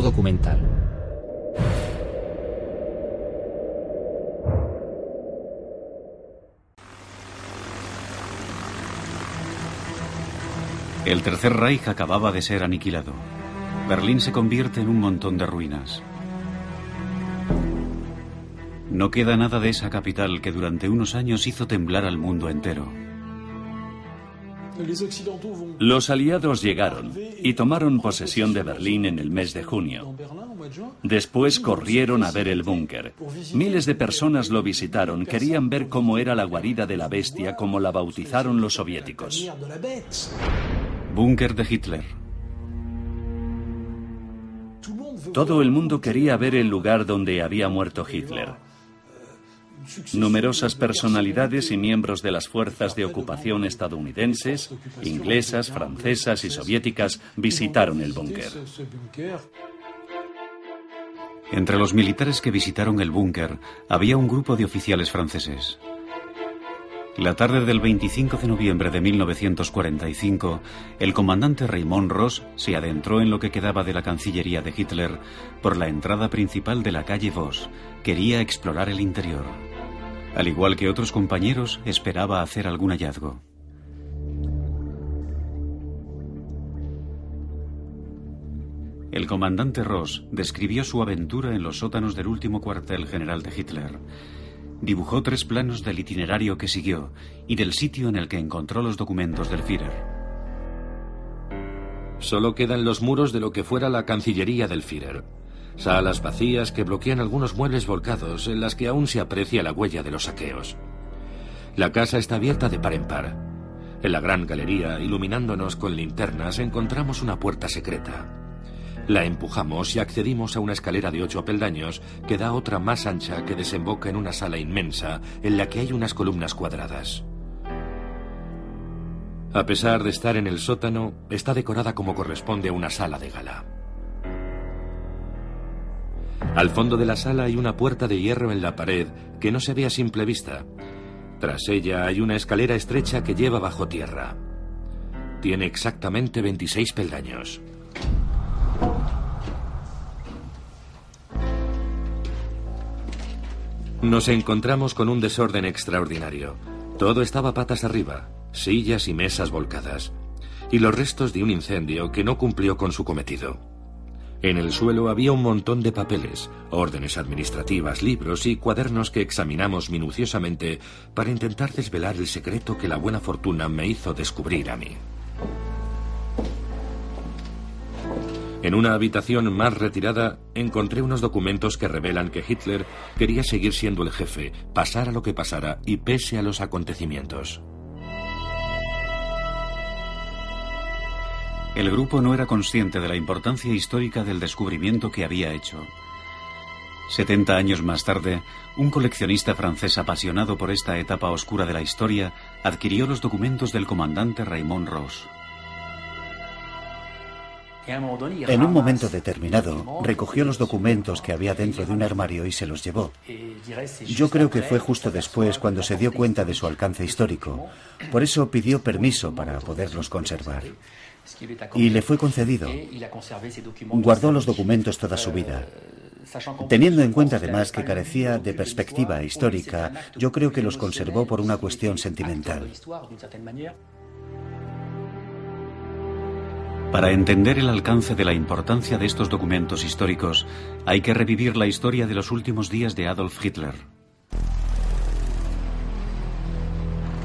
Documental. El Tercer Reich acababa de ser aniquilado. Berlín se convierte en un montón de ruinas. No queda nada de esa capital que durante unos años hizo temblar al mundo entero. Los aliados llegaron y tomaron posesión de Berlín en el mes de junio. Después corrieron a ver el búnker. Miles de personas lo visitaron, querían ver cómo era la guarida de la bestia, como la bautizaron los soviéticos. Búnker de Hitler. Todo el mundo quería ver el lugar donde había muerto Hitler. Numerosas personalidades y miembros de las fuerzas de ocupación estadounidenses, inglesas, francesas y soviéticas visitaron el búnker. Entre los militares que visitaron el búnker había un grupo de oficiales franceses. La tarde del 25 de noviembre de 1945, el comandante Raymond Ross se adentró en lo que quedaba de la Cancillería de Hitler por la entrada principal de la calle Voss. Quería explorar el interior. Al igual que otros compañeros, esperaba hacer algún hallazgo. El comandante Ross describió su aventura en los sótanos del último cuartel general de Hitler. Dibujó tres planos del itinerario que siguió y del sitio en el que encontró los documentos del Führer. Solo quedan los muros de lo que fuera la Cancillería del Führer. Salas vacías que bloquean algunos muebles volcados en las que aún se aprecia la huella de los saqueos. La casa está abierta de par en par. En la gran galería, iluminándonos con linternas, encontramos una puerta secreta. La empujamos y accedimos a una escalera de ocho peldaños que da otra más ancha que desemboca en una sala inmensa en la que hay unas columnas cuadradas. A pesar de estar en el sótano, está decorada como corresponde a una sala de gala. Al fondo de la sala hay una puerta de hierro en la pared que no se ve a simple vista. Tras ella hay una escalera estrecha que lleva bajo tierra. Tiene exactamente 26 peldaños. Nos encontramos con un desorden extraordinario. Todo estaba patas arriba, sillas y mesas volcadas, y los restos de un incendio que no cumplió con su cometido. En el suelo había un montón de papeles, órdenes administrativas, libros y cuadernos que examinamos minuciosamente para intentar desvelar el secreto que la buena fortuna me hizo descubrir a mí. En una habitación más retirada encontré unos documentos que revelan que Hitler quería seguir siendo el jefe, pasara lo que pasara y pese a los acontecimientos. El grupo no era consciente de la importancia histórica del descubrimiento que había hecho. Setenta años más tarde, un coleccionista francés apasionado por esta etapa oscura de la historia adquirió los documentos del comandante Raymond Ross. En un momento determinado, recogió los documentos que había dentro de un armario y se los llevó. Yo creo que fue justo después cuando se dio cuenta de su alcance histórico. Por eso pidió permiso para poderlos conservar. Y le fue concedido. Guardó los documentos toda su vida. Teniendo en cuenta además que carecía de perspectiva histórica, yo creo que los conservó por una cuestión sentimental. Para entender el alcance de la importancia de estos documentos históricos, hay que revivir la historia de los últimos días de Adolf Hitler.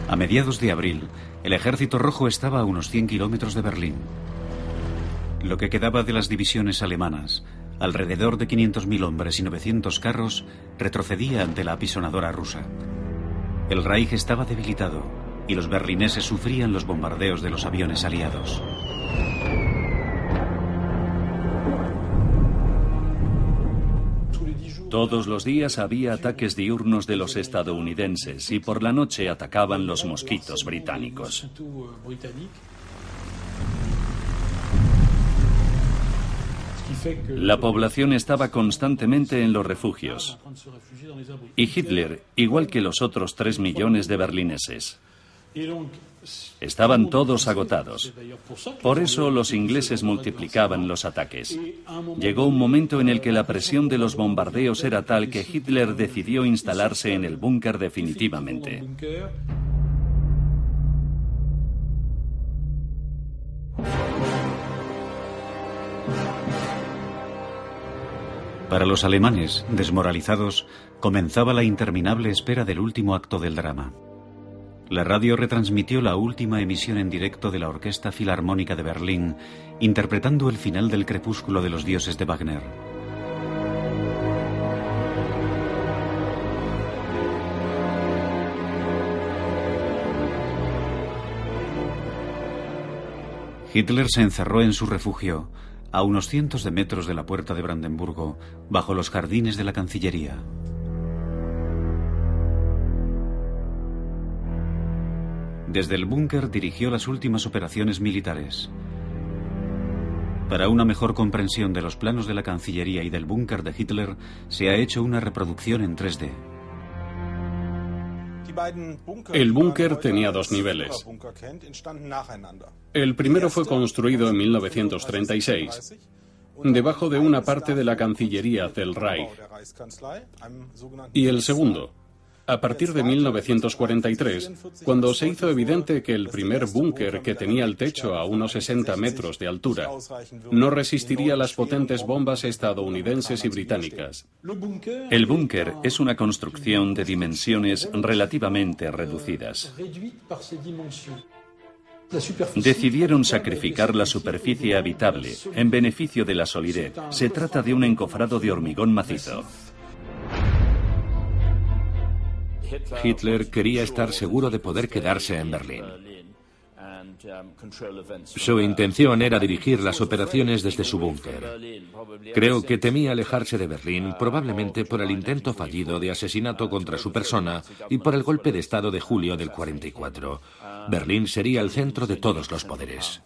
A mediados de abril, el ejército rojo estaba a unos 100 kilómetros de Berlín. Lo que quedaba de las divisiones alemanas, alrededor de 500.000 hombres y 900 carros, retrocedía ante la apisonadora rusa. El Reich estaba debilitado y los berlineses sufrían los bombardeos de los aviones aliados. Todos los días había ataques diurnos de los estadounidenses y por la noche atacaban los mosquitos británicos. La población estaba constantemente en los refugios. Y Hitler, igual que los otros tres millones de berlineses. Estaban todos agotados. Por eso los ingleses multiplicaban los ataques. Llegó un momento en el que la presión de los bombardeos era tal que Hitler decidió instalarse en el búnker definitivamente. Para los alemanes, desmoralizados, comenzaba la interminable espera del último acto del drama. La radio retransmitió la última emisión en directo de la Orquesta Filarmónica de Berlín, interpretando el final del Crepúsculo de los Dioses de Wagner. Hitler se encerró en su refugio, a unos cientos de metros de la puerta de Brandenburgo, bajo los jardines de la Cancillería. Desde el búnker dirigió las últimas operaciones militares. Para una mejor comprensión de los planos de la Cancillería y del búnker de Hitler, se ha hecho una reproducción en 3D. El búnker tenía dos niveles. El primero fue construido en 1936, debajo de una parte de la Cancillería del Reich. Y el segundo, a partir de 1943, cuando se hizo evidente que el primer búnker, que tenía el techo a unos 60 metros de altura, no resistiría las potentes bombas estadounidenses y británicas. El búnker es una construcción de dimensiones relativamente reducidas. Decidieron sacrificar la superficie habitable en beneficio de la solidez. Se trata de un encofrado de hormigón macizo. Hitler quería estar seguro de poder quedarse en Berlín. Su intención era dirigir las operaciones desde su búnker. Creo que temía alejarse de Berlín, probablemente por el intento fallido de asesinato contra su persona y por el golpe de Estado de julio del 44. Berlín sería el centro de todos los poderes.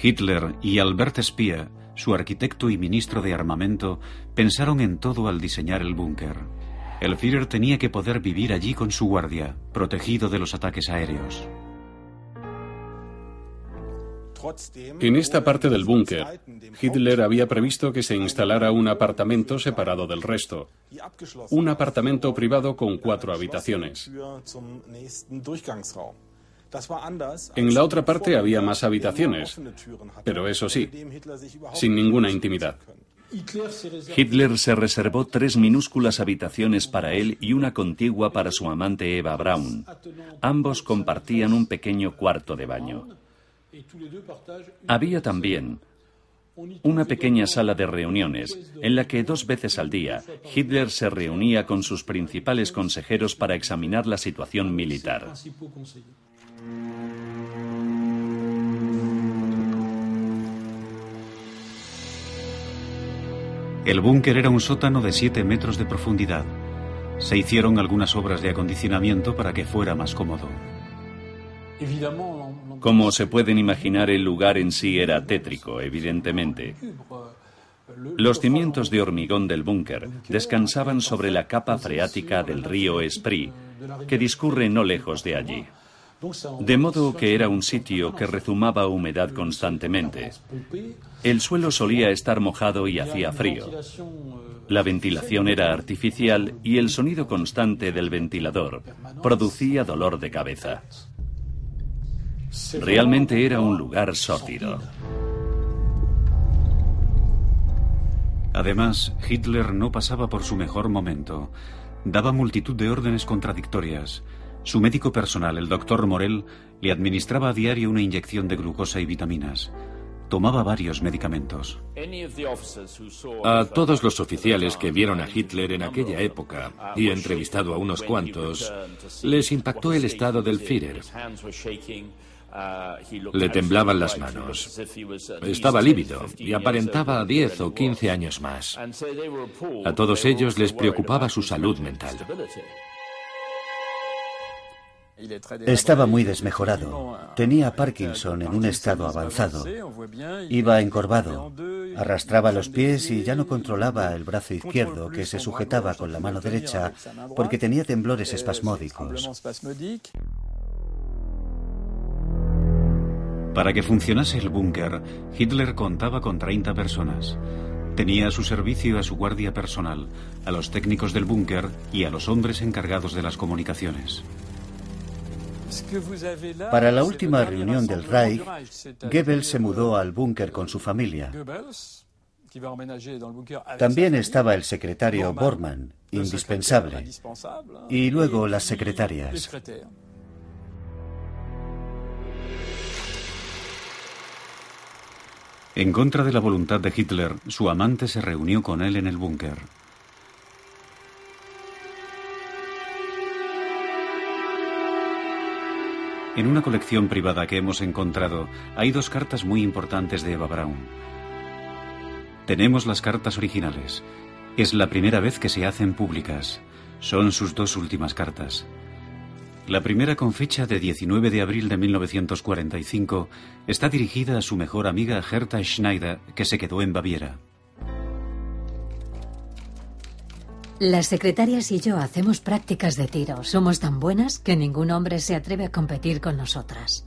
Hitler y Albert Speer, su arquitecto y ministro de armamento, pensaron en todo al diseñar el búnker. El Führer tenía que poder vivir allí con su guardia, protegido de los ataques aéreos. En esta parte del búnker, Hitler había previsto que se instalara un apartamento separado del resto, un apartamento privado con cuatro habitaciones. En la otra parte había más habitaciones, pero eso sí, sin ninguna intimidad. Hitler se reservó tres minúsculas habitaciones para él y una contigua para su amante Eva Braun. Ambos compartían un pequeño cuarto de baño. Había también una pequeña sala de reuniones en la que dos veces al día Hitler se reunía con sus principales consejeros para examinar la situación militar. El búnker era un sótano de 7 metros de profundidad. Se hicieron algunas obras de acondicionamiento para que fuera más cómodo. Como se pueden imaginar, el lugar en sí era tétrico, evidentemente. Los cimientos de hormigón del búnker descansaban sobre la capa freática del río Esprit, que discurre no lejos de allí. De modo que era un sitio que rezumaba humedad constantemente. El suelo solía estar mojado y hacía frío. La ventilación era artificial y el sonido constante del ventilador producía dolor de cabeza. Realmente era un lugar sórdido. Además, Hitler no pasaba por su mejor momento. Daba multitud de órdenes contradictorias. Su médico personal, el doctor Morel, le administraba a diario una inyección de glucosa y vitaminas. tomaba varios medicamentos. A todos los oficiales que vieron a Hitler en aquella época, y entrevistado a unos cuantos, les impactó el estado del Führer. Le temblaban las manos. Estaba lívido y aparentaba 10 o 15 años más. A todos ellos les preocupaba su salud mental. Estaba muy desmejorado. Tenía Parkinson en un estado avanzado. Iba encorvado, arrastraba los pies y ya no controlaba el brazo izquierdo que se sujetaba con la mano derecha porque tenía temblores espasmódicos. Para que funcionase el búnker, Hitler contaba con 30 personas. Tenía a su servicio a su guardia personal, a los técnicos del búnker y a los hombres encargados de las comunicaciones. Para la última reunión del Reich, Goebbels se mudó al búnker con su familia. También estaba el secretario Bormann, indispensable, y luego las secretarias. En contra de la voluntad de Hitler, su amante se reunió con él en el búnker. En una colección privada que hemos encontrado hay dos cartas muy importantes de Eva Braun. Tenemos las cartas originales. Es la primera vez que se hacen públicas. Son sus dos últimas cartas. La primera con fecha de 19 de abril de 1945 está dirigida a su mejor amiga Hertha Schneider, que se quedó en Baviera. Las secretarias y yo hacemos prácticas de tiro. Somos tan buenas que ningún hombre se atreve a competir con nosotras.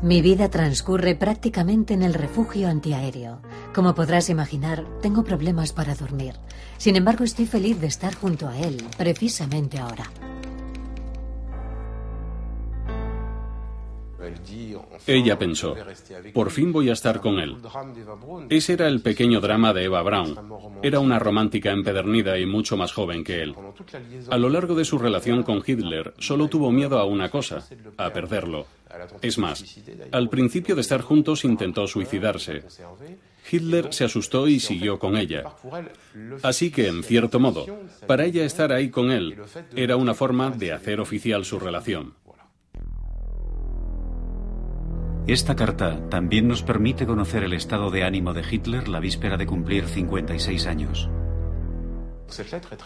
Mi vida transcurre prácticamente en el refugio antiaéreo. Como podrás imaginar, tengo problemas para dormir. Sin embargo, estoy feliz de estar junto a él, precisamente ahora. Ella pensó, por fin voy a estar con él. Ese era el pequeño drama de Eva Braun. Era una romántica empedernida y mucho más joven que él. A lo largo de su relación con Hitler, solo tuvo miedo a una cosa, a perderlo. Es más, al principio de estar juntos intentó suicidarse. Hitler se asustó y siguió con ella. Así que, en cierto modo, para ella estar ahí con él era una forma de hacer oficial su relación. Esta carta también nos permite conocer el estado de ánimo de Hitler la víspera de cumplir 56 años.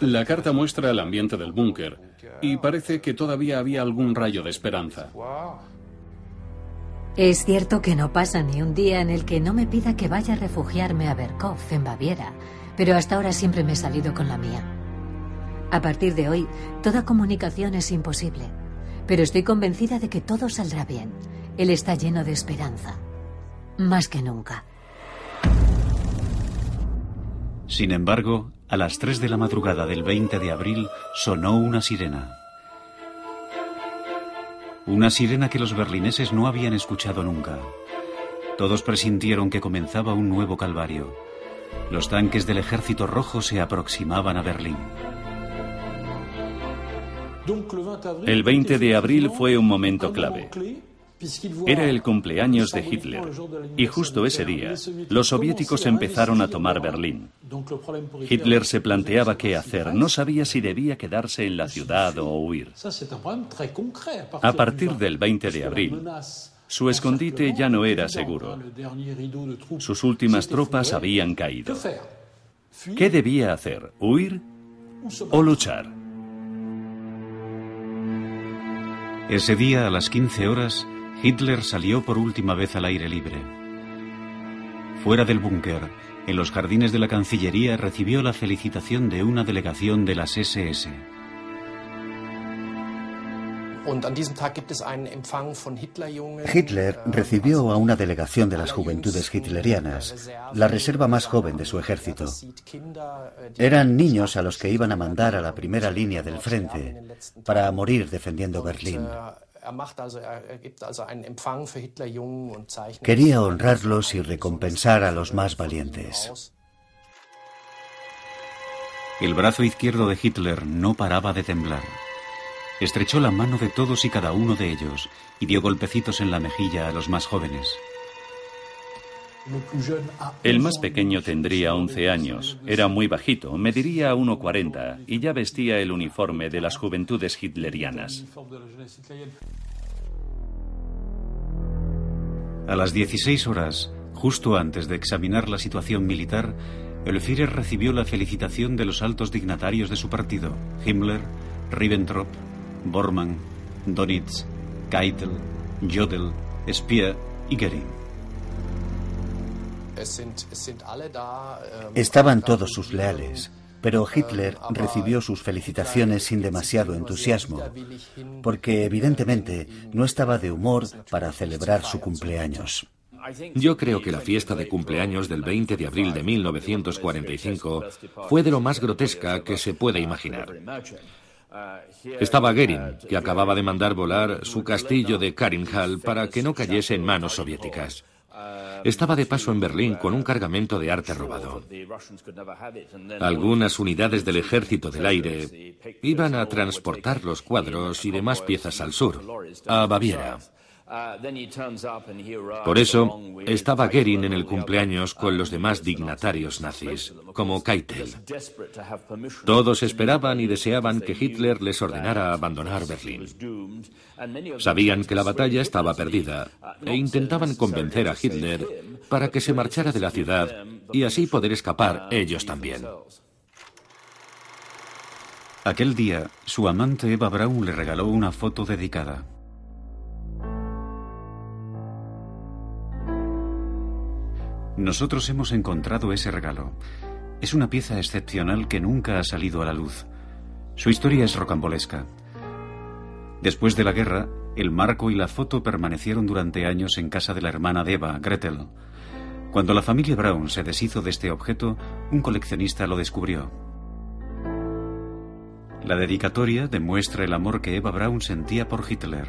La carta muestra el ambiente del búnker y parece que todavía había algún rayo de esperanza. Es cierto que no pasa ni un día en el que no me pida que vaya a refugiarme a Berkov, en Baviera, pero hasta ahora siempre me he salido con la mía. A partir de hoy, toda comunicación es imposible, pero estoy convencida de que todo saldrá bien él está lleno de esperanza. Más que nunca. Sin embargo, a las 3 de la madrugada del 20 de abril sonó una sirena. Una sirena que los berlineses no habían escuchado nunca. Todos presintieron que comenzaba un nuevo calvario. Los tanques del ejército rojo se aproximaban a Berlín. El 20 de abril fue un momento clave. Era el cumpleaños de Hitler y justo ese día los soviéticos empezaron a tomar Berlín. Hitler se planteaba qué hacer, no sabía si debía quedarse en la ciudad o huir. A partir del 20 de abril, su escondite ya no era seguro. Sus últimas tropas habían caído. ¿Qué debía hacer? ¿Huir o luchar? Ese día, a las 15 horas, Hitler salió por última vez al aire libre. Fuera del búnker, en los jardines de la Cancillería, recibió la felicitación de una delegación de las SS. Hitler recibió a una delegación de las juventudes hitlerianas, la reserva más joven de su ejército. Eran niños a los que iban a mandar a la primera línea del frente para morir defendiendo Berlín. Quería honrarlos y recompensar a los más valientes. El brazo izquierdo de Hitler no paraba de temblar. Estrechó la mano de todos y cada uno de ellos y dio golpecitos en la mejilla a los más jóvenes. El más pequeño tendría 11 años, era muy bajito, mediría 1,40 y ya vestía el uniforme de las juventudes hitlerianas. A las 16 horas, justo antes de examinar la situación militar, el recibió la felicitación de los altos dignatarios de su partido, Himmler, Ribbentrop, Bormann, Donitz, Keitel, Jodl, Speer y Goering. Estaban todos sus leales, pero Hitler recibió sus felicitaciones sin demasiado entusiasmo, porque evidentemente no estaba de humor para celebrar su cumpleaños. Yo creo que la fiesta de cumpleaños del 20 de abril de 1945 fue de lo más grotesca que se puede imaginar. Estaba Goering, que acababa de mandar volar su castillo de Karinhal para que no cayese en manos soviéticas. Estaba de paso en Berlín con un cargamento de arte robado. Algunas unidades del ejército del aire iban a transportar los cuadros y demás piezas al sur, a Baviera. Por eso estaba Goering en el cumpleaños con los demás dignatarios nazis, como Keitel. Todos esperaban y deseaban que Hitler les ordenara abandonar Berlín. Sabían que la batalla estaba perdida e intentaban convencer a Hitler para que se marchara de la ciudad y así poder escapar ellos también. Aquel día, su amante Eva Braun le regaló una foto dedicada. Nosotros hemos encontrado ese regalo. Es una pieza excepcional que nunca ha salido a la luz. Su historia es rocambolesca. Después de la guerra, el marco y la foto permanecieron durante años en casa de la hermana de Eva, Gretel. Cuando la familia Brown se deshizo de este objeto, un coleccionista lo descubrió. La dedicatoria demuestra el amor que Eva Braun sentía por Hitler.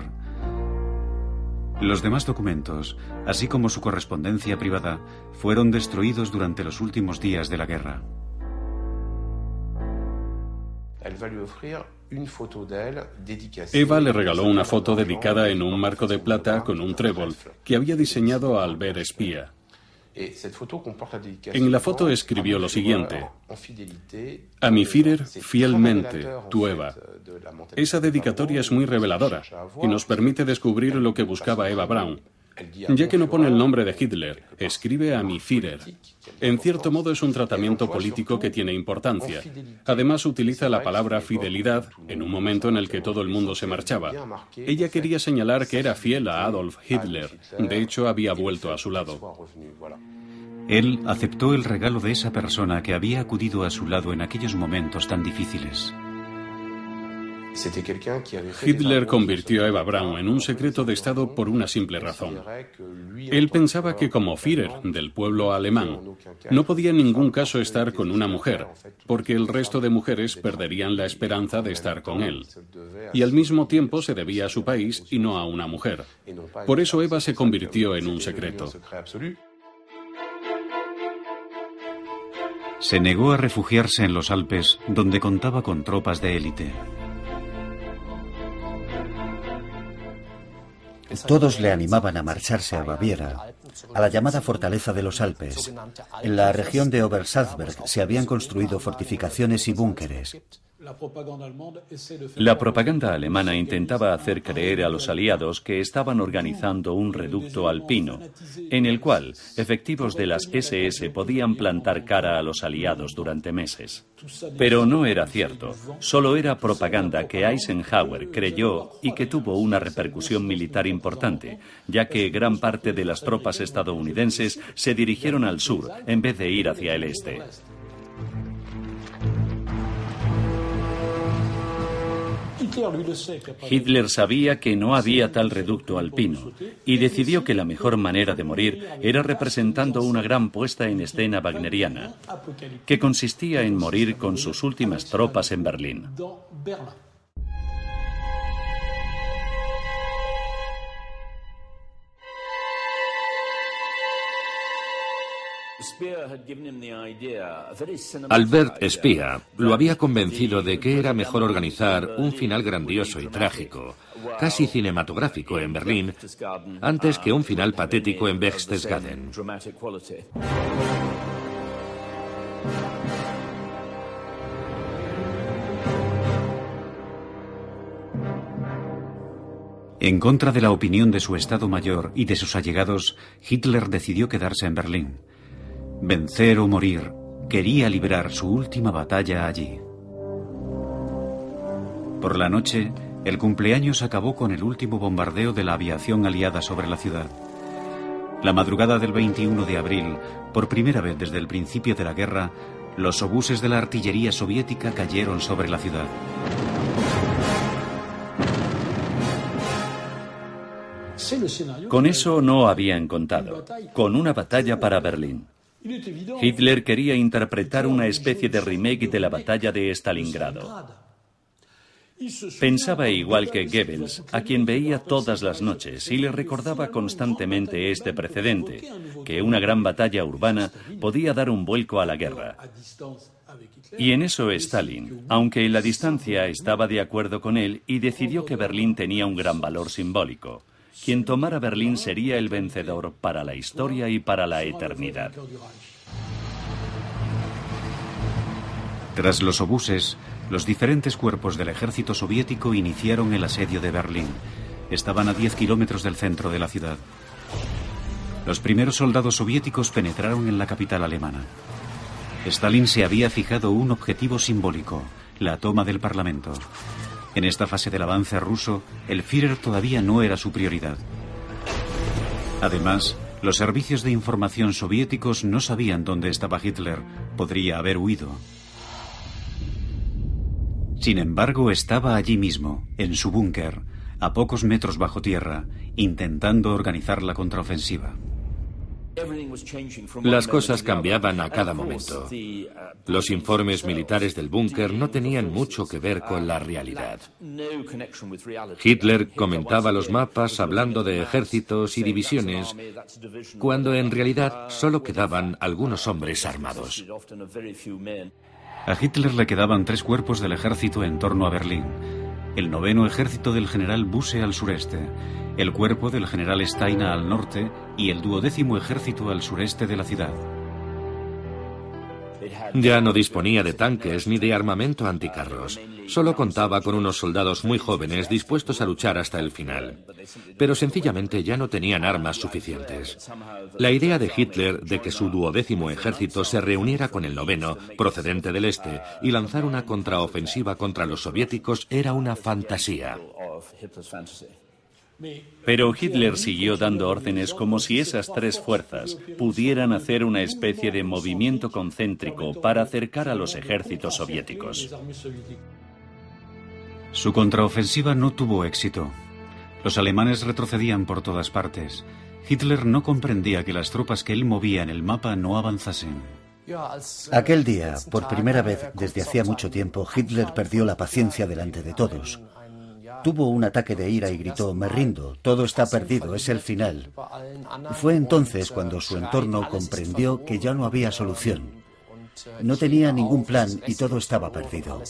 Los demás documentos, así como su correspondencia privada, fueron destruidos durante los últimos días de la guerra. Eva le regaló una foto dedicada en un marco de plata con un trébol que había diseñado Albert Espía. En la foto escribió lo siguiente, a mi Führer fielmente, tu Eva. Esa dedicatoria es muy reveladora y nos permite descubrir lo que buscaba Eva Braun. Ya que no pone el nombre de Hitler, escribe a mi Führer. En cierto modo es un tratamiento político que tiene importancia. Además utiliza la palabra fidelidad en un momento en el que todo el mundo se marchaba. Ella quería señalar que era fiel a Adolf Hitler. De hecho, había vuelto a su lado. Él aceptó el regalo de esa persona que había acudido a su lado en aquellos momentos tan difíciles. Hitler convirtió a Eva Braun en un secreto de Estado por una simple razón. Él pensaba que como Führer del pueblo alemán, no podía en ningún caso estar con una mujer, porque el resto de mujeres perderían la esperanza de estar con él. Y al mismo tiempo se debía a su país y no a una mujer. Por eso Eva se convirtió en un secreto. Se negó a refugiarse en los Alpes, donde contaba con tropas de élite. Todos le animaban a marcharse a Baviera, a la llamada Fortaleza de los Alpes. En la región de Obersalzberg se habían construido fortificaciones y búnkeres. La propaganda alemana intentaba hacer creer a los aliados que estaban organizando un reducto alpino, en el cual efectivos de las SS podían plantar cara a los aliados durante meses. Pero no era cierto, solo era propaganda que Eisenhower creyó y que tuvo una repercusión militar importante, ya que gran parte de las tropas estadounidenses se dirigieron al sur en vez de ir hacia el este. Hitler sabía que no había tal reducto alpino y decidió que la mejor manera de morir era representando una gran puesta en escena wagneriana, que consistía en morir con sus últimas tropas en Berlín. Albert Speer lo había convencido de que era mejor organizar un final grandioso y trágico, casi cinematográfico en Berlín, antes que un final patético en Berchtesgaden. En contra de la opinión de su Estado Mayor y de sus allegados, Hitler decidió quedarse en Berlín. Vencer o morir, quería librar su última batalla allí. Por la noche, el cumpleaños acabó con el último bombardeo de la aviación aliada sobre la ciudad. La madrugada del 21 de abril, por primera vez desde el principio de la guerra, los obuses de la artillería soviética cayeron sobre la ciudad. Con eso no habían contado, con una batalla para Berlín. Hitler quería interpretar una especie de remake de la batalla de Stalingrado. Pensaba igual que Goebbels, a quien veía todas las noches y le recordaba constantemente este precedente, que una gran batalla urbana podía dar un vuelco a la guerra. Y en eso Stalin, aunque en la distancia estaba de acuerdo con él y decidió que Berlín tenía un gran valor simbólico. Quien tomara Berlín sería el vencedor para la historia y para la eternidad. Tras los obuses, los diferentes cuerpos del ejército soviético iniciaron el asedio de Berlín. Estaban a 10 kilómetros del centro de la ciudad. Los primeros soldados soviéticos penetraron en la capital alemana. Stalin se había fijado un objetivo simbólico, la toma del Parlamento. En esta fase del avance ruso, el Führer todavía no era su prioridad. Además, los servicios de información soviéticos no sabían dónde estaba Hitler. Podría haber huido. Sin embargo, estaba allí mismo, en su búnker, a pocos metros bajo tierra, intentando organizar la contraofensiva. Las cosas cambiaban a cada momento. Los informes militares del búnker no tenían mucho que ver con la realidad. Hitler comentaba los mapas hablando de ejércitos y divisiones, cuando en realidad solo quedaban algunos hombres armados. A Hitler le quedaban tres cuerpos del ejército en torno a Berlín. El noveno ejército del general Busse al sureste, el cuerpo del general Steiner al norte y el duodécimo ejército al sureste de la ciudad. Ya no disponía de tanques ni de armamento anticarros. Solo contaba con unos soldados muy jóvenes dispuestos a luchar hasta el final. Pero sencillamente ya no tenían armas suficientes. La idea de Hitler de que su duodécimo ejército se reuniera con el noveno, procedente del este, y lanzar una contraofensiva contra los soviéticos era una fantasía. Pero Hitler siguió dando órdenes como si esas tres fuerzas pudieran hacer una especie de movimiento concéntrico para acercar a los ejércitos soviéticos. Su contraofensiva no tuvo éxito. Los alemanes retrocedían por todas partes. Hitler no comprendía que las tropas que él movía en el mapa no avanzasen. Aquel día, por primera vez desde hacía mucho tiempo, Hitler perdió la paciencia delante de todos. Tuvo un ataque de ira y gritó, me rindo, todo está perdido, es el final. Fue entonces cuando su entorno comprendió que ya no había solución. No tenía ningún plan y todo estaba perdido.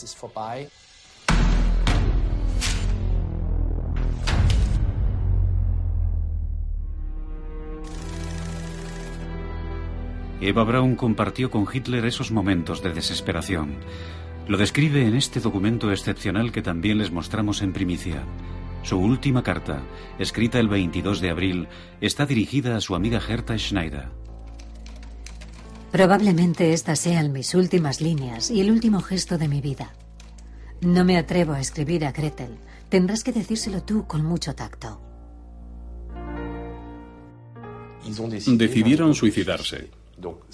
Eva Braun compartió con Hitler esos momentos de desesperación. Lo describe en este documento excepcional que también les mostramos en primicia. Su última carta, escrita el 22 de abril, está dirigida a su amiga Herta Schneider. Probablemente estas sean mis últimas líneas y el último gesto de mi vida. No me atrevo a escribir a Gretel. Tendrás que decírselo tú con mucho tacto. Decidieron suicidarse.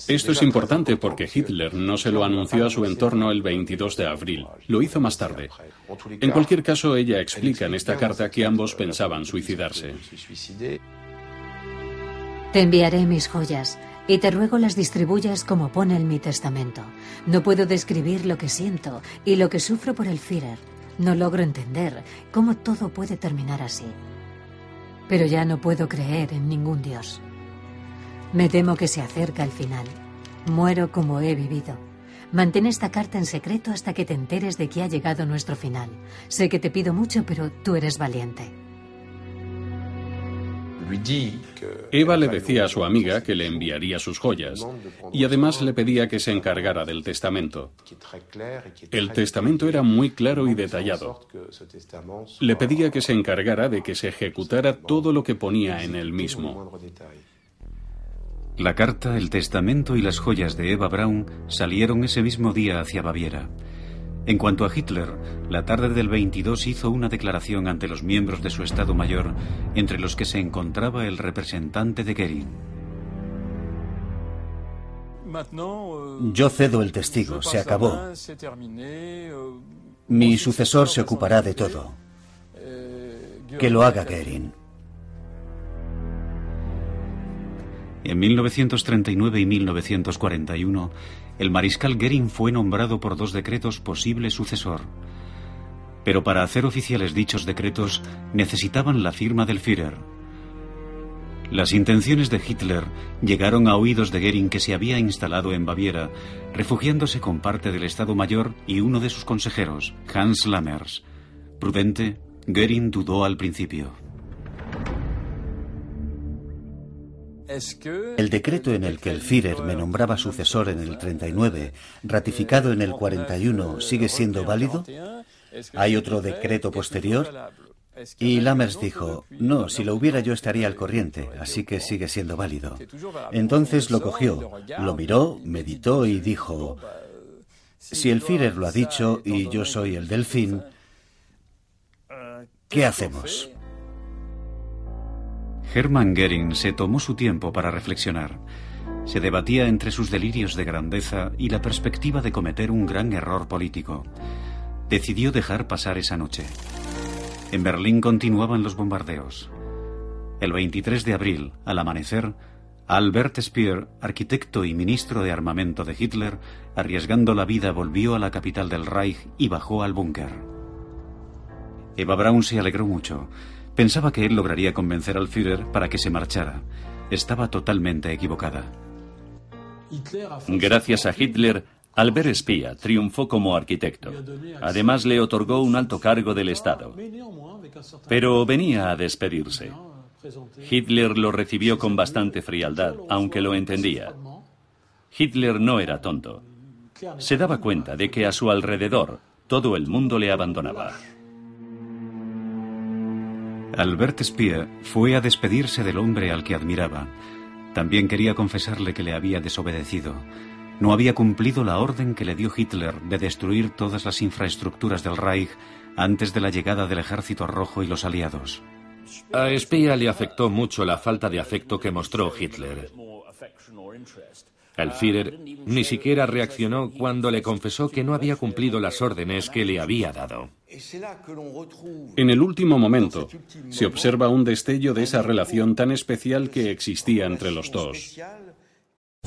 Esto es importante porque Hitler no se lo anunció a su entorno el 22 de abril, lo hizo más tarde. En cualquier caso, ella explica en esta carta que ambos pensaban suicidarse. Te enviaré mis joyas y te ruego las distribuyas como pone en mi testamento. No puedo describir lo que siento y lo que sufro por el Führer. No logro entender cómo todo puede terminar así. Pero ya no puedo creer en ningún Dios. Me temo que se acerca el final. Muero como he vivido. Mantén esta carta en secreto hasta que te enteres de que ha llegado nuestro final. Sé que te pido mucho, pero tú eres valiente. Eva le decía a su amiga que le enviaría sus joyas y además le pedía que se encargara del testamento. El testamento era muy claro y detallado. Le pedía que se encargara de que se ejecutara todo lo que ponía en él mismo. La carta, el testamento y las joyas de Eva Braun salieron ese mismo día hacia Baviera. En cuanto a Hitler, la tarde del 22 hizo una declaración ante los miembros de su Estado Mayor, entre los que se encontraba el representante de Goering. Yo cedo el testigo, se acabó. Mi sucesor se ocupará de todo. Que lo haga Goering. En 1939 y 1941, el mariscal Goering fue nombrado por dos decretos posible sucesor. Pero para hacer oficiales dichos decretos necesitaban la firma del Führer. Las intenciones de Hitler llegaron a oídos de Goering que se había instalado en Baviera, refugiándose con parte del Estado Mayor y uno de sus consejeros, Hans Lammers. Prudente, Goering dudó al principio. El decreto en el que el Führer me nombraba sucesor en el 39, ratificado en el 41, sigue siendo válido? ¿Hay otro decreto posterior? Y Lammers dijo, no, si lo hubiera yo estaría al corriente, así que sigue siendo válido. Entonces lo cogió, lo miró, meditó y dijo, si el Führer lo ha dicho y yo soy el delfín, ¿qué hacemos? Hermann Goering se tomó su tiempo para reflexionar. Se debatía entre sus delirios de grandeza y la perspectiva de cometer un gran error político. Decidió dejar pasar esa noche. En Berlín continuaban los bombardeos. El 23 de abril, al amanecer, Albert Speer, arquitecto y ministro de armamento de Hitler, arriesgando la vida, volvió a la capital del Reich y bajó al búnker. Eva Braun se alegró mucho. Pensaba que él lograría convencer al Führer para que se marchara. Estaba totalmente equivocada. Gracias a Hitler, Albert Espía triunfó como arquitecto. Además le otorgó un alto cargo del Estado. Pero venía a despedirse. Hitler lo recibió con bastante frialdad, aunque lo entendía. Hitler no era tonto. Se daba cuenta de que a su alrededor todo el mundo le abandonaba. Albert Speer fue a despedirse del hombre al que admiraba. También quería confesarle que le había desobedecido. No había cumplido la orden que le dio Hitler de destruir todas las infraestructuras del Reich antes de la llegada del Ejército Rojo y los aliados. A Speer le afectó mucho la falta de afecto que mostró Hitler. El Führer ni siquiera reaccionó cuando le confesó que no había cumplido las órdenes que le había dado. En el último momento, se observa un destello de esa relación tan especial que existía entre los dos.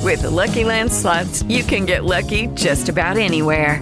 With the Lucky Land slots, you can get lucky just about anywhere.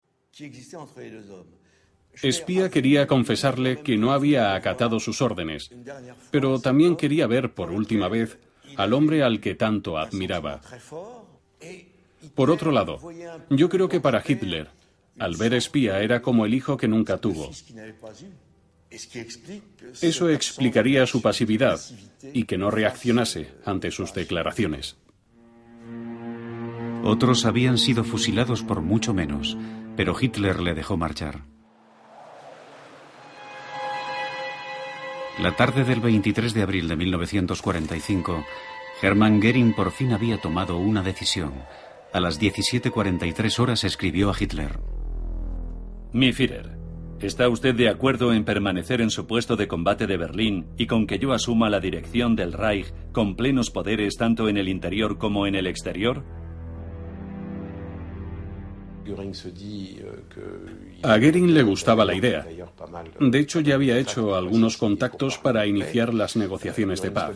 Espía quería confesarle que no había acatado sus órdenes, pero también quería ver por última vez al hombre al que tanto admiraba. Por otro lado, yo creo que para Hitler, al ver espía era como el hijo que nunca tuvo. Eso explicaría su pasividad y que no reaccionase ante sus declaraciones. Otros habían sido fusilados por mucho menos, pero Hitler le dejó marchar. La tarde del 23 de abril de 1945, Hermann Goering por fin había tomado una decisión. A las 17.43 horas escribió a Hitler. Mi Führer, ¿está usted de acuerdo en permanecer en su puesto de combate de Berlín y con que yo asuma la dirección del Reich con plenos poderes tanto en el interior como en el exterior? Göring se dit euh, que A Goering le gustaba la idea. De hecho, ya había hecho algunos contactos para iniciar las negociaciones de paz.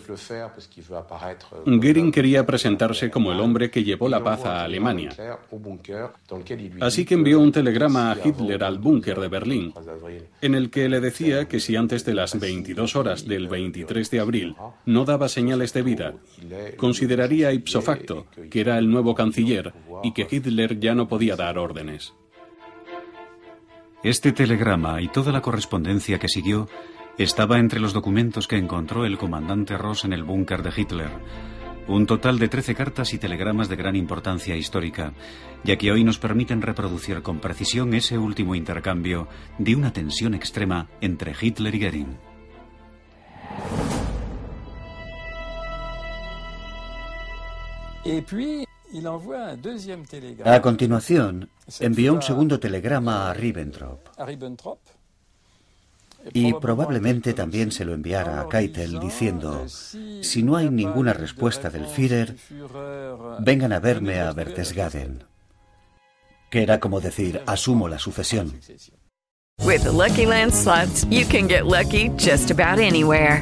Goering quería presentarse como el hombre que llevó la paz a Alemania. Así que envió un telegrama a Hitler al búnker de Berlín, en el que le decía que si antes de las 22 horas del 23 de abril no daba señales de vida, consideraría ipso facto que era el nuevo canciller y que Hitler ya no podía dar órdenes. Este telegrama y toda la correspondencia que siguió estaba entre los documentos que encontró el comandante Ross en el búnker de Hitler. Un total de 13 cartas y telegramas de gran importancia histórica, ya que hoy nos permiten reproducir con precisión ese último intercambio de una tensión extrema entre Hitler y Goering. A continuación, envió un segundo telegrama a Ribbentrop. Y probablemente también se lo enviara a Keitel diciendo, si no hay ninguna respuesta del Führer, vengan a verme a Berchtesgaden. Que era como decir, asumo la sucesión. With the Lucky Land slots, you can get lucky just about anywhere.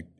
you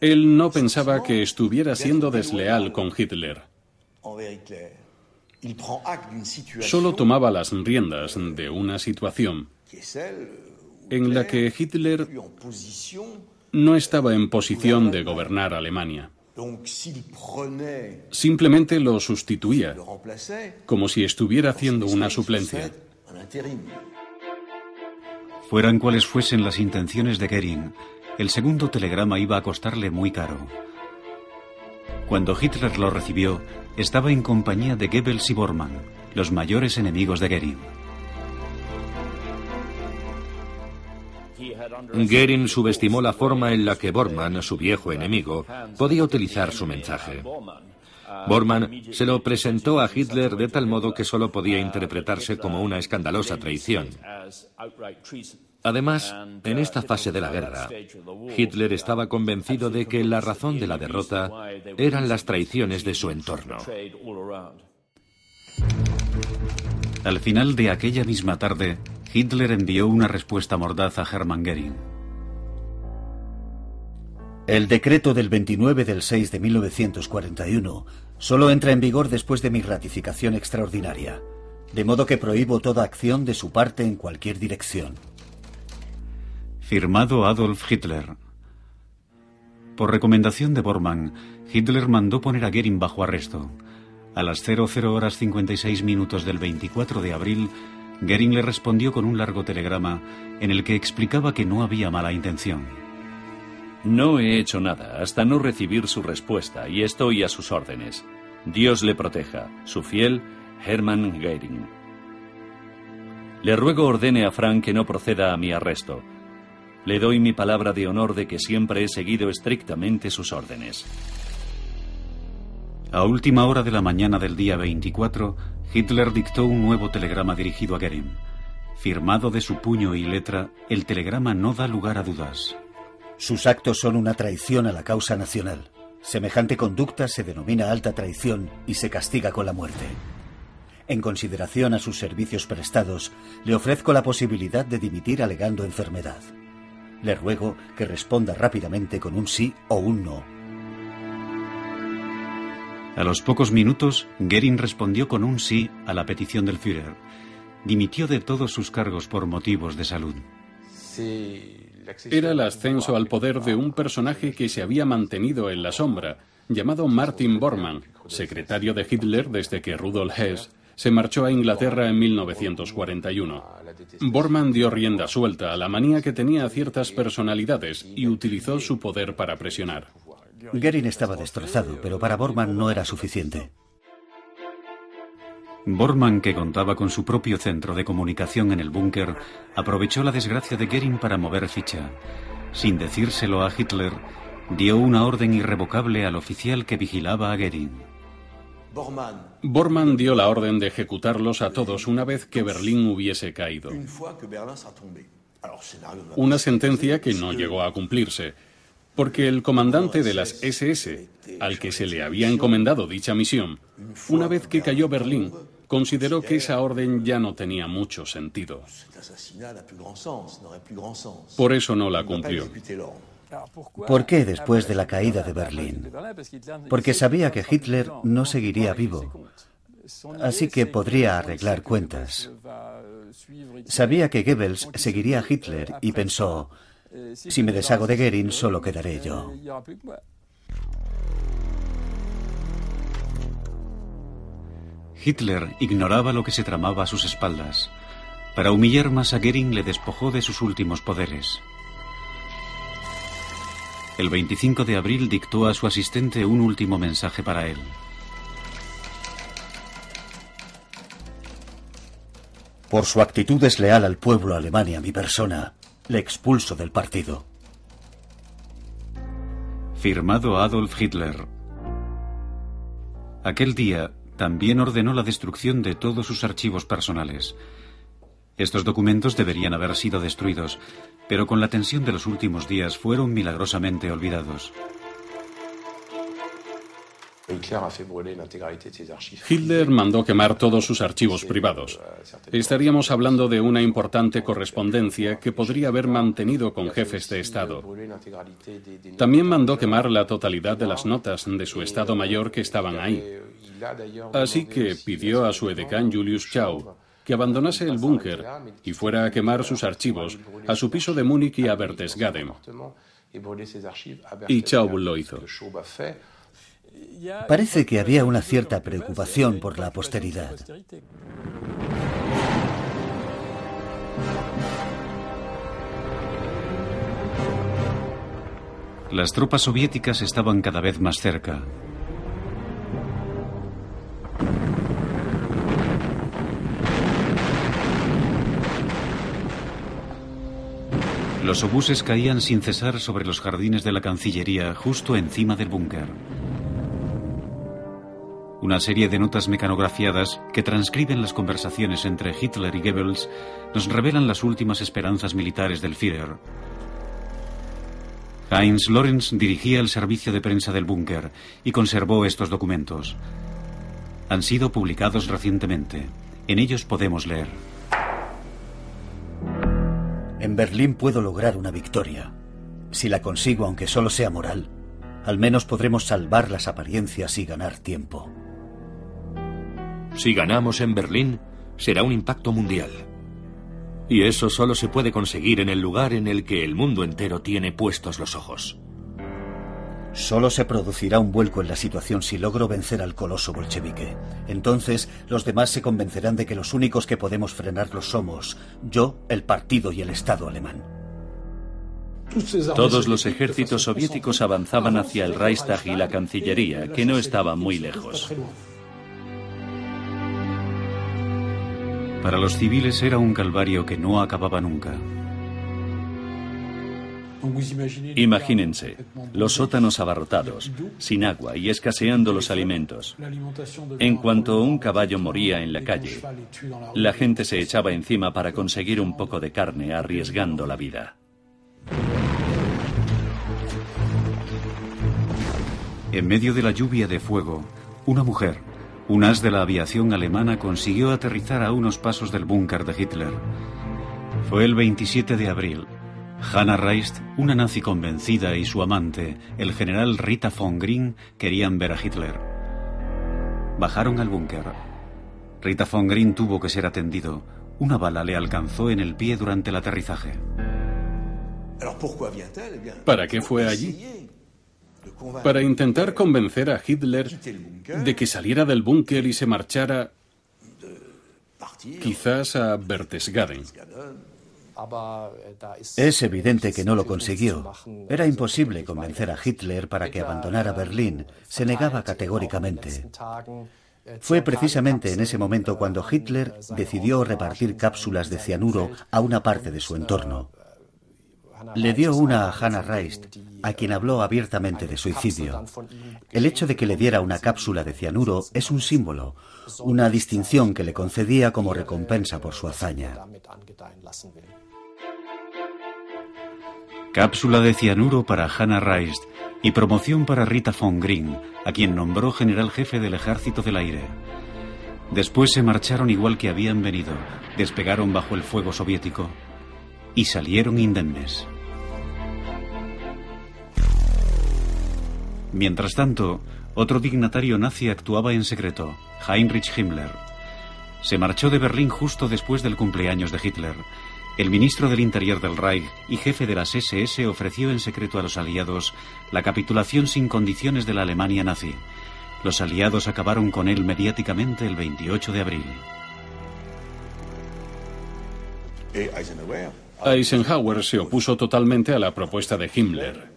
Él no pensaba que estuviera siendo desleal con Hitler. Solo tomaba las riendas de una situación en la que Hitler no estaba en posición de gobernar Alemania. Simplemente lo sustituía, como si estuviera haciendo una suplencia. Fueran cuales fuesen las intenciones de Goering, el segundo telegrama iba a costarle muy caro. Cuando Hitler lo recibió, estaba en compañía de Goebbels y Bormann, los mayores enemigos de Goering. Goering subestimó la forma en la que Bormann, su viejo enemigo, podía utilizar su mensaje. Bormann se lo presentó a Hitler de tal modo que solo podía interpretarse como una escandalosa traición. Además, en esta fase de la guerra, Hitler estaba convencido de que la razón de la derrota eran las traiciones de su entorno. Al final de aquella misma tarde, Hitler envió una respuesta mordaz a Hermann Goering. El decreto del 29 del 6 de 1941 solo entra en vigor después de mi ratificación extraordinaria, de modo que prohíbo toda acción de su parte en cualquier dirección. Firmado Adolf Hitler. Por recomendación de Bormann, Hitler mandó poner a Goering bajo arresto. A las 00 horas 56 minutos del 24 de abril, Goering le respondió con un largo telegrama en el que explicaba que no había mala intención. No he hecho nada hasta no recibir su respuesta y estoy a sus órdenes. Dios le proteja. Su fiel, Hermann Geiring. Le ruego ordene a Frank que no proceda a mi arresto. Le doy mi palabra de honor de que siempre he seguido estrictamente sus órdenes. A última hora de la mañana del día 24, Hitler dictó un nuevo telegrama dirigido a Goering. Firmado de su puño y letra, el telegrama no da lugar a dudas. Sus actos son una traición a la causa nacional. Semejante conducta se denomina alta traición y se castiga con la muerte. En consideración a sus servicios prestados, le ofrezco la posibilidad de dimitir alegando enfermedad. Le ruego que responda rápidamente con un sí o un no. A los pocos minutos, Goering respondió con un sí a la petición del Führer. Dimitió de todos sus cargos por motivos de salud. Era el ascenso al poder de un personaje que se había mantenido en la sombra, llamado Martin Bormann, secretario de Hitler desde que Rudolf Hess se marchó a Inglaterra en 1941. Bormann dio rienda suelta a la manía que tenía ciertas personalidades y utilizó su poder para presionar. Goering estaba destrozado, pero para Bormann no era suficiente. Bormann, que contaba con su propio centro de comunicación en el búnker, aprovechó la desgracia de Goering para mover ficha. Sin decírselo a Hitler, dio una orden irrevocable al oficial que vigilaba a Goering. Bormann dio la orden de ejecutarlos a todos una vez que Berlín hubiese caído. Una sentencia que no llegó a cumplirse, porque el comandante de las SS, al que se le había encomendado dicha misión, una vez que cayó Berlín, consideró que esa orden ya no tenía mucho sentido. Por eso no la cumplió. ¿Por qué después de la caída de Berlín? Porque sabía que Hitler no seguiría vivo, así que podría arreglar cuentas. Sabía que Goebbels seguiría a Hitler y pensó, si me deshago de Goering solo quedaré yo. Hitler ignoraba lo que se tramaba a sus espaldas. Para humillar más a Goering le despojó de sus últimos poderes. El 25 de abril dictó a su asistente un último mensaje para él. Por su actitud desleal al pueblo alemán y a mi persona, le expulso del partido. Firmado Adolf Hitler. Aquel día también ordenó la destrucción de todos sus archivos personales. Estos documentos deberían haber sido destruidos, pero con la tensión de los últimos días fueron milagrosamente olvidados. Hitler mandó quemar todos sus archivos privados. Estaríamos hablando de una importante correspondencia que podría haber mantenido con jefes de Estado. También mandó quemar la totalidad de las notas de su Estado Mayor que estaban ahí. Así que pidió a su edecán Julius Chau que abandonase el búnker y fuera a quemar sus archivos a su piso de Múnich y a Berchtesgaden. Y Chau lo hizo. Parece que había una cierta preocupación por la posteridad. Las tropas soviéticas estaban cada vez más cerca. Los obuses caían sin cesar sobre los jardines de la Cancillería, justo encima del búnker. Una serie de notas mecanografiadas que transcriben las conversaciones entre Hitler y Goebbels nos revelan las últimas esperanzas militares del Führer. Heinz Lorenz dirigía el servicio de prensa del búnker y conservó estos documentos. Han sido publicados recientemente. En ellos podemos leer. En Berlín puedo lograr una victoria. Si la consigo, aunque solo sea moral, al menos podremos salvar las apariencias y ganar tiempo. Si ganamos en Berlín, será un impacto mundial. Y eso solo se puede conseguir en el lugar en el que el mundo entero tiene puestos los ojos. Solo se producirá un vuelco en la situación si logro vencer al coloso bolchevique. Entonces, los demás se convencerán de que los únicos que podemos frenarlos somos yo, el partido y el Estado alemán. Todos los ejércitos soviéticos avanzaban hacia el Reichstag y la Cancillería, que no estaba muy lejos. Para los civiles era un calvario que no acababa nunca. Imagínense, los sótanos abarrotados, sin agua y escaseando los alimentos. En cuanto un caballo moría en la calle, la gente se echaba encima para conseguir un poco de carne arriesgando la vida. En medio de la lluvia de fuego, una mujer, un as de la aviación alemana, consiguió aterrizar a unos pasos del búnker de Hitler. Fue el 27 de abril. Hannah Reist, una nazi convencida, y su amante, el general Rita von Green, querían ver a Hitler. Bajaron al búnker. Rita von Green tuvo que ser atendido. Una bala le alcanzó en el pie durante el aterrizaje. ¿Para qué fue allí? Para intentar convencer a Hitler de que saliera del búnker y se marchara quizás a Berchtesgaden. Es evidente que no lo consiguió. Era imposible convencer a Hitler para que abandonara Berlín. Se negaba categóricamente. Fue precisamente en ese momento cuando Hitler decidió repartir cápsulas de cianuro a una parte de su entorno. Le dio una a Hannah Reist, a quien habló abiertamente de suicidio. El hecho de que le diera una cápsula de cianuro es un símbolo, una distinción que le concedía como recompensa por su hazaña. Cápsula de cianuro para Hannah Reist y promoción para Rita von Green, a quien nombró general jefe del Ejército del Aire. Después se marcharon igual que habían venido, despegaron bajo el fuego soviético y salieron indemnes. Mientras tanto, otro dignatario nazi actuaba en secreto, Heinrich Himmler. Se marchó de Berlín justo después del cumpleaños de Hitler. El ministro del Interior del Reich y jefe de las SS ofreció en secreto a los aliados la capitulación sin condiciones de la Alemania nazi. Los aliados acabaron con él mediáticamente el 28 de abril. Eisenhower se opuso totalmente a la propuesta de Himmler.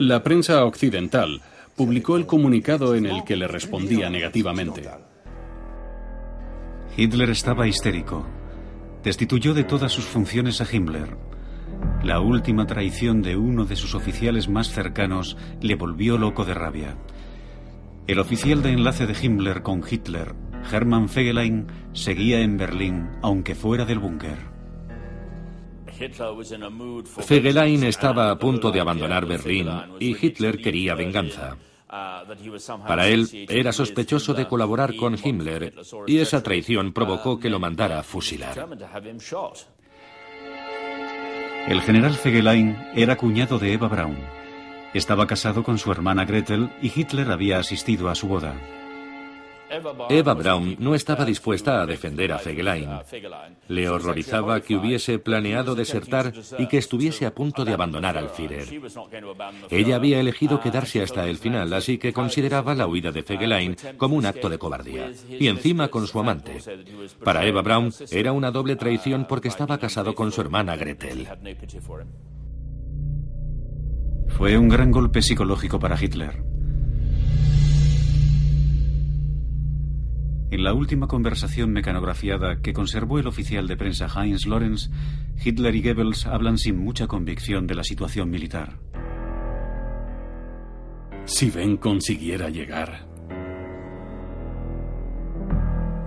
La prensa occidental publicó el comunicado en el que le respondía negativamente. Hitler estaba histérico. Destituyó de todas sus funciones a Himmler. La última traición de uno de sus oficiales más cercanos le volvió loco de rabia. El oficial de enlace de Himmler con Hitler, Hermann Fegelein, seguía en Berlín, aunque fuera del búnker. Fegelein estaba a punto de abandonar Berlín y Hitler quería venganza. Para él era sospechoso de colaborar con Himmler y esa traición provocó que lo mandara a fusilar. El general Fegelein era cuñado de Eva Braun. Estaba casado con su hermana Gretel y Hitler había asistido a su boda. Eva Braun no estaba dispuesta a defender a Fegelein. Le horrorizaba que hubiese planeado desertar y que estuviese a punto de abandonar al Führer. Ella había elegido quedarse hasta el final, así que consideraba la huida de Fegelein como un acto de cobardía. Y encima con su amante. Para Eva Braun era una doble traición porque estaba casado con su hermana Gretel. Fue un gran golpe psicológico para Hitler. En la última conversación mecanografiada que conservó el oficial de prensa Heinz Lorenz, Hitler y Goebbels hablan sin mucha convicción de la situación militar. Si Ben consiguiera llegar.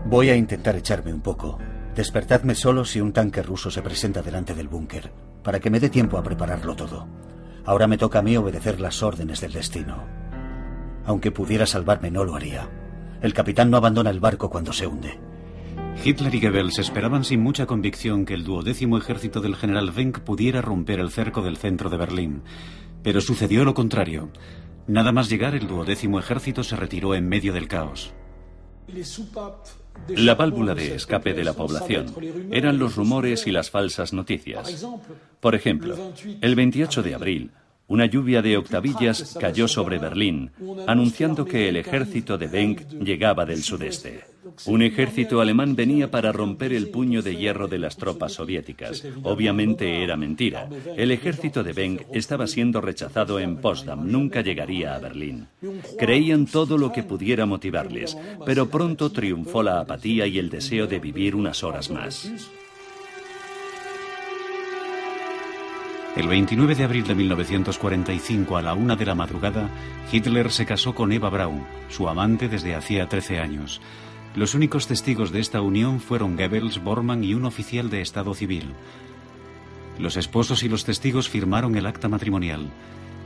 Voy a intentar echarme un poco. Despertadme solo si un tanque ruso se presenta delante del búnker, para que me dé tiempo a prepararlo todo. Ahora me toca a mí obedecer las órdenes del destino. Aunque pudiera salvarme, no lo haría. El capitán no abandona el barco cuando se hunde. Hitler y Goebbels esperaban sin mucha convicción que el duodécimo ejército del general Wenck pudiera romper el cerco del centro de Berlín. Pero sucedió lo contrario. Nada más llegar, el duodécimo ejército se retiró en medio del caos. La válvula de escape de la población eran los rumores y las falsas noticias. Por ejemplo, el 28 de abril, Una lluvia de octavillas cayó sobre Berlín, anunciando que el ejército de Benck llegaba del sudeste. Un ejército alemán venía para romper el puño de hierro de las tropas soviéticas. Obviamente era mentira. El ejército de Benck estaba siendo rechazado en Potsdam, nunca llegaría a Berlín. Creían todo lo que pudiera motivarles, pero pronto triunfó la apatía y el deseo de vivir unas horas más. El 29 de abril de 1945, a la una de la madrugada, Hitler se casó con Eva Braun, su amante desde hacía 13 años. Los únicos testigos de esta unión fueron Goebbels, Bormann y un oficial de Estado civil. Los esposos y los testigos firmaron el acta matrimonial.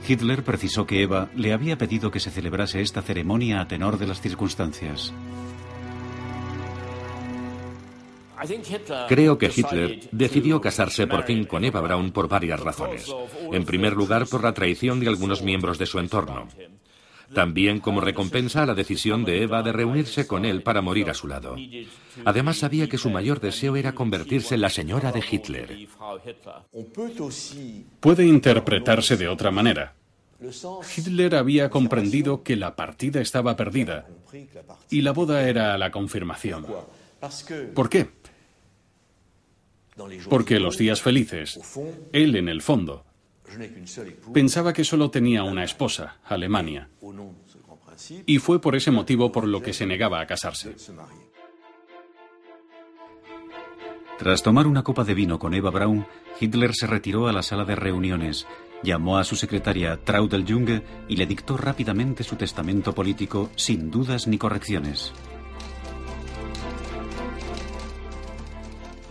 Hitler precisó que Eva le había pedido que se celebrase esta ceremonia a tenor de las circunstancias. Creo que Hitler decidió casarse por fin con Eva Braun por varias razones. En primer lugar, por la traición de algunos miembros de su entorno. También como recompensa a la decisión de Eva de reunirse con él para morir a su lado. Además sabía que su mayor deseo era convertirse en la señora de Hitler. Puede interpretarse de otra manera. Hitler había comprendido que la partida estaba perdida y la boda era la confirmación. ¿Por qué? Porque los días felices, él en el fondo, pensaba que solo tenía una esposa, Alemania, y fue por ese motivo por lo que se negaba a casarse. Tras tomar una copa de vino con Eva Braun, Hitler se retiró a la sala de reuniones, llamó a su secretaria Traudel Junge y le dictó rápidamente su testamento político sin dudas ni correcciones.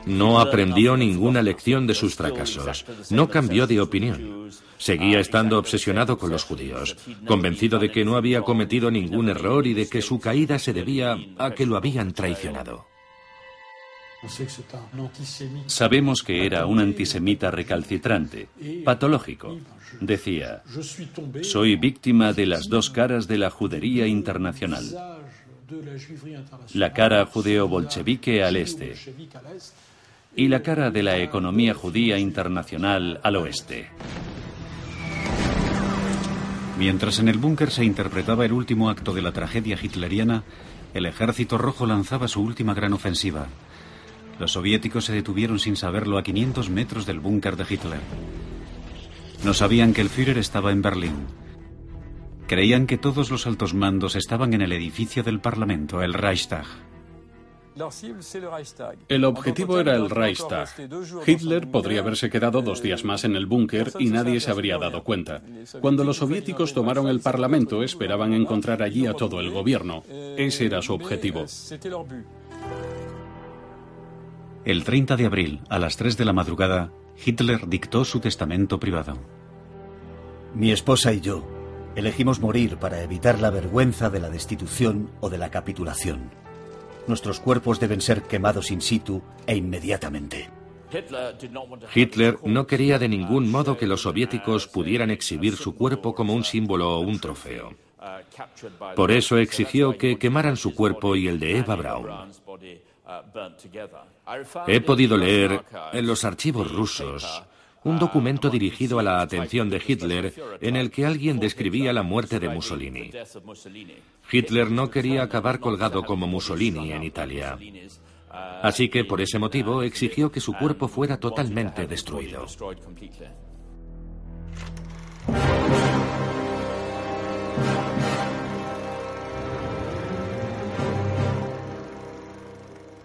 No aprendió ninguna lección de sus fracasos. No cambió de opinión. Seguía estando obsesionado con los judíos, convencido de que no había cometido ningún error y de que su caída se debía a que lo habían traicionado. Sabemos que era un antisemita recalcitrante, patológico. Decía, soy víctima de las dos caras de la judería internacional. La cara judeo-bolchevique al este y la cara de la economía judía internacional al oeste. Mientras en el búnker se interpretaba el último acto de la tragedia hitleriana, el ejército rojo lanzaba su última gran ofensiva. Los soviéticos se detuvieron sin saberlo a 500 metros del búnker de Hitler. No sabían que el Führer estaba en Berlín. Creían que todos los altos mandos estaban en el edificio del Parlamento, el Reichstag. El objetivo era el Reichstag. Hitler podría haberse quedado dos días más en el búnker y nadie se habría dado cuenta. Cuando los soviéticos tomaron el Parlamento, esperaban encontrar allí a todo el gobierno. Ese era su objetivo. El 30 de abril, a las 3 de la madrugada, Hitler dictó su testamento privado. Mi esposa y yo elegimos morir para evitar la vergüenza de la destitución o de la capitulación. Nuestros cuerpos deben ser quemados in situ e inmediatamente. Hitler no quería de ningún modo que los soviéticos pudieran exhibir su cuerpo como un símbolo o un trofeo. Por eso exigió que quemaran su cuerpo y el de Eva Braun. He podido leer en los archivos rusos un documento dirigido a la atención de Hitler en el que alguien describía la muerte de Mussolini. Hitler no quería acabar colgado como Mussolini en Italia. Así que por ese motivo exigió que su cuerpo fuera totalmente destruido.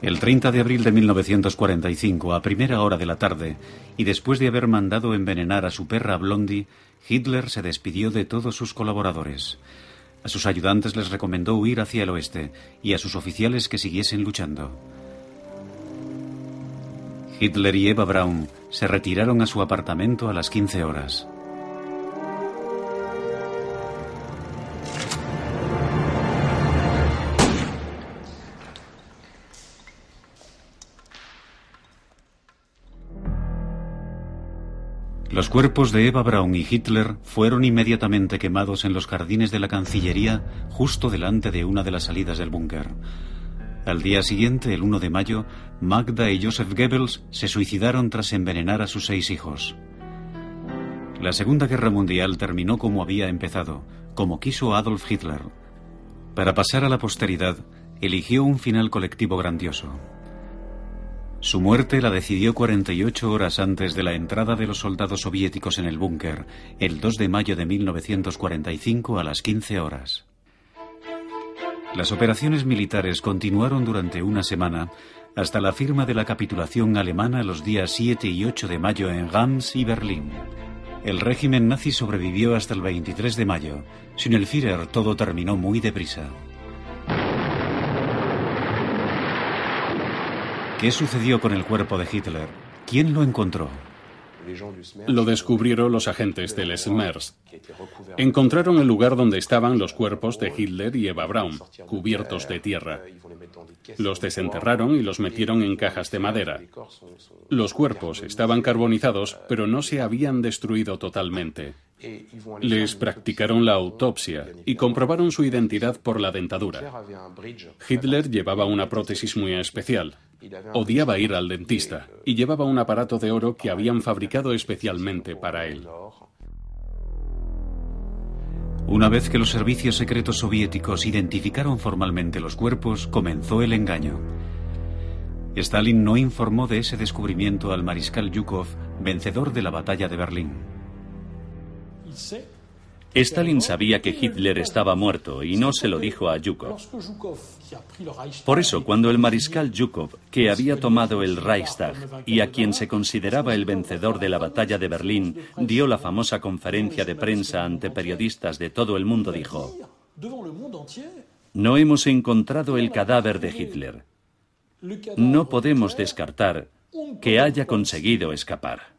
El 30 de abril de 1945, a primera hora de la tarde, y después de haber mandado envenenar a su perra Blondie, Hitler se despidió de todos sus colaboradores. A sus ayudantes les recomendó huir hacia el oeste y a sus oficiales que siguiesen luchando. Hitler y Eva Braun se retiraron a su apartamento a las 15 horas. Los cuerpos de Eva Braun y Hitler fueron inmediatamente quemados en los jardines de la Cancillería justo delante de una de las salidas del búnker. Al día siguiente, el 1 de mayo, Magda y Joseph Goebbels se suicidaron tras envenenar a sus seis hijos. La Segunda Guerra Mundial terminó como había empezado, como quiso Adolf Hitler. Para pasar a la posteridad, eligió un final colectivo grandioso. Su muerte la decidió 48 horas antes de la entrada de los soldados soviéticos en el búnker, el 2 de mayo de 1945 a las 15 horas. Las operaciones militares continuaron durante una semana hasta la firma de la capitulación alemana los días 7 y 8 de mayo en Gams y Berlín. El régimen nazi sobrevivió hasta el 23 de mayo. Sin el Führer todo terminó muy deprisa. ¿Qué sucedió con el cuerpo de Hitler? ¿Quién lo encontró? Lo descubrieron los agentes del SMERS. Encontraron el lugar donde estaban los cuerpos de Hitler y Eva Braun, cubiertos de tierra. Los desenterraron y los metieron en cajas de madera. Los cuerpos estaban carbonizados, pero no se habían destruido totalmente. Les practicaron la autopsia y comprobaron su identidad por la dentadura. Hitler llevaba una prótesis muy especial. Odiaba ir al dentista y llevaba un aparato de oro que habían fabricado especialmente para él. Una vez que los servicios secretos soviéticos identificaron formalmente los cuerpos, comenzó el engaño. Stalin no informó de ese descubrimiento al mariscal Yukov, vencedor de la batalla de Berlín. Stalin sabía que Hitler estaba muerto y no se lo dijo a Yukov. Por eso, cuando el mariscal Yukov, que había tomado el Reichstag y a quien se consideraba el vencedor de la batalla de Berlín, dio la famosa conferencia de prensa ante periodistas de todo el mundo, dijo, no hemos encontrado el cadáver de Hitler. No podemos descartar que haya conseguido escapar.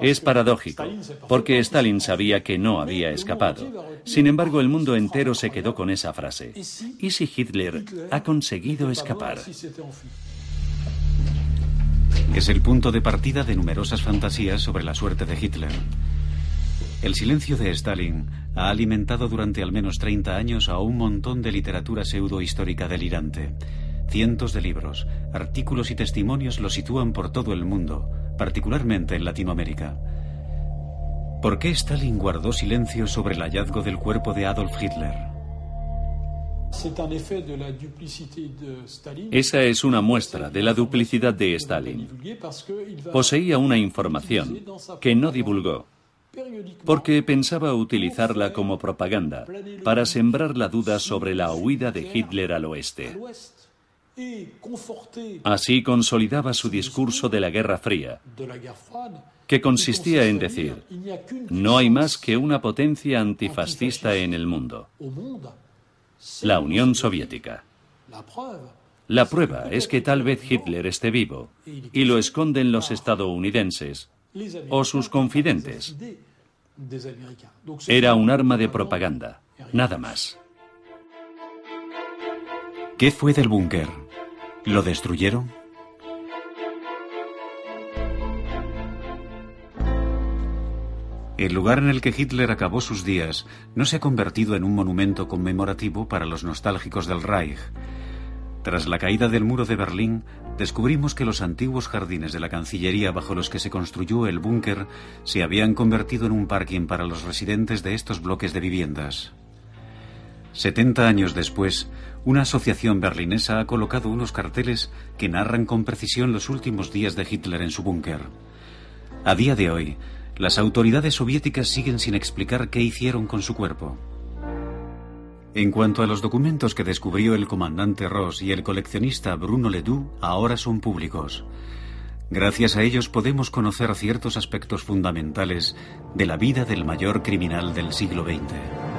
Es paradójico, porque Stalin sabía que no había escapado. Sin embargo, el mundo entero se quedó con esa frase. ¿Y si Hitler ha conseguido escapar? Es el punto de partida de numerosas fantasías sobre la suerte de Hitler. El silencio de Stalin ha alimentado durante al menos 30 años a un montón de literatura pseudohistórica delirante. Cientos de libros, artículos y testimonios lo sitúan por todo el mundo, particularmente en Latinoamérica. ¿Por qué Stalin guardó silencio sobre el hallazgo del cuerpo de Adolf Hitler? Esa es una muestra de la duplicidad de Stalin. Poseía una información que no divulgó porque pensaba utilizarla como propaganda para sembrar la duda sobre la huida de Hitler al oeste. Así consolidaba su discurso de la Guerra Fría, que consistía en decir, no hay más que una potencia antifascista en el mundo, la Unión Soviética. La prueba es que tal vez Hitler esté vivo y lo esconden los estadounidenses o sus confidentes. Era un arma de propaganda, nada más. ¿Qué fue del búnker? ¿Lo destruyeron? El lugar en el que Hitler acabó sus días no se ha convertido en un monumento conmemorativo para los nostálgicos del Reich. Tras la caída del muro de Berlín, descubrimos que los antiguos jardines de la Cancillería bajo los que se construyó el búnker se habían convertido en un parking para los residentes de estos bloques de viviendas. Setenta años después, una asociación berlinesa ha colocado unos carteles que narran con precisión los últimos días de Hitler en su búnker. A día de hoy, las autoridades soviéticas siguen sin explicar qué hicieron con su cuerpo. En cuanto a los documentos que descubrió el comandante Ross y el coleccionista Bruno Ledoux, ahora son públicos. Gracias a ellos podemos conocer ciertos aspectos fundamentales de la vida del mayor criminal del siglo XX.